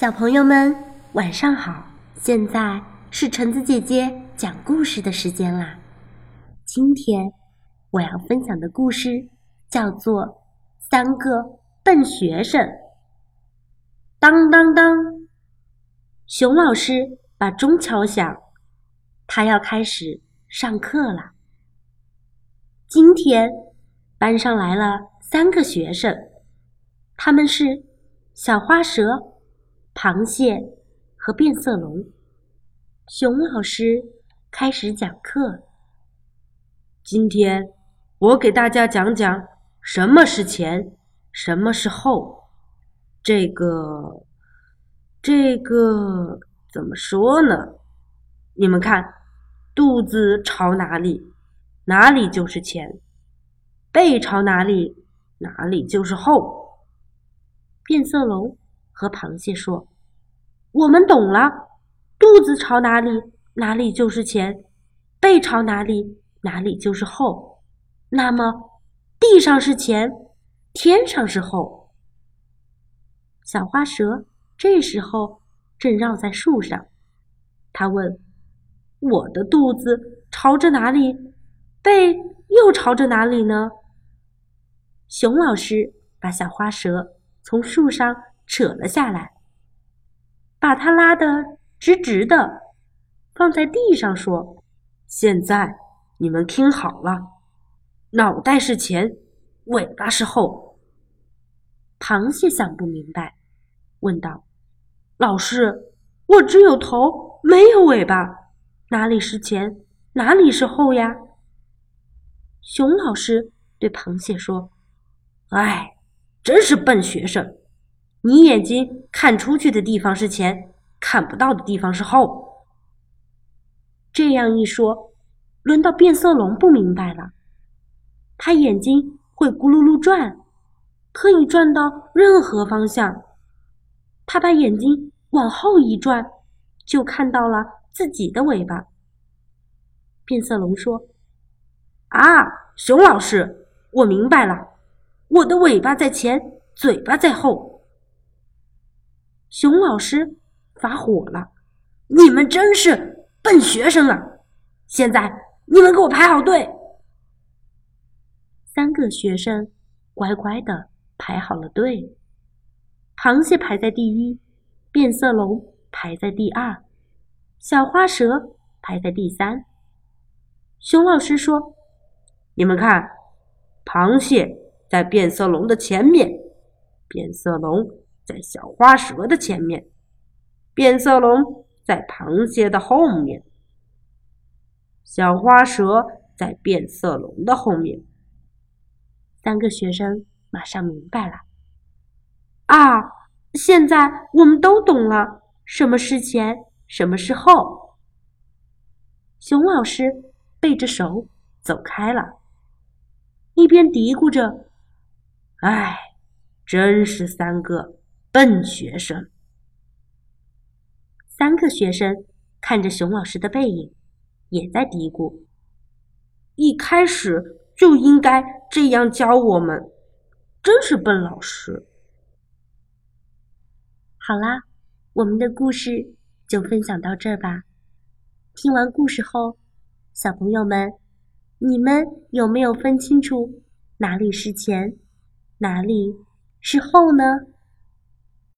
小朋友们，晚上好！现在是橙子姐姐讲故事的时间啦。今天我要分享的故事叫做《三个笨学生》。当当当，熊老师把钟敲响，他要开始上课了。今天班上来了三个学生，他们是小花蛇。螃蟹和变色龙。熊老师开始讲课。今天我给大家讲讲什么是前，什么是后。这个，这个怎么说呢？你们看，肚子朝哪里，哪里就是前；背朝哪里，哪里就是后。变色龙。和螃蟹说：“我们懂了，肚子朝哪里，哪里就是前；背朝哪里，哪里就是后。那么，地上是前，天上是后。”小花蛇这时候正绕在树上，他问：“我的肚子朝着哪里，背又朝着哪里呢？”熊老师把小花蛇从树上。扯了下来，把它拉得直直的，放在地上，说：“现在你们听好了，脑袋是前，尾巴是后。”螃蟹想不明白，问道：“老师，我只有头，没有尾巴，哪里是前，哪里是后呀？”熊老师对螃蟹说：“哎，真是笨学生。”你眼睛看出去的地方是前，看不到的地方是后。这样一说，轮到变色龙不明白了。他眼睛会咕噜噜转，可以转到任何方向。他把眼睛往后一转，就看到了自己的尾巴。变色龙说：“啊，熊老师，我明白了，我的尾巴在前，嘴巴在后。”熊老师发火了：“你们真是笨学生啊！现在你们给我排好队。”三个学生乖乖的排好了队。螃蟹排在第一，变色龙排在第二，小花蛇排在第三。熊老师说：“你们看，螃蟹在变色龙的前面，变色龙。”在小花蛇的前面，变色龙在螃蟹的后面，小花蛇在变色龙的后面。三个学生马上明白了。啊，现在我们都懂了，什么是前，什么是后。熊老师背着手走开了，一边嘀咕着：“哎，真是三个。”笨学生，三个学生看着熊老师的背影，也在嘀咕：“一开始就应该这样教我们，真是笨老师。”好啦，我们的故事就分享到这儿吧。听完故事后，小朋友们，你们有没有分清楚哪里是前，哪里是后呢？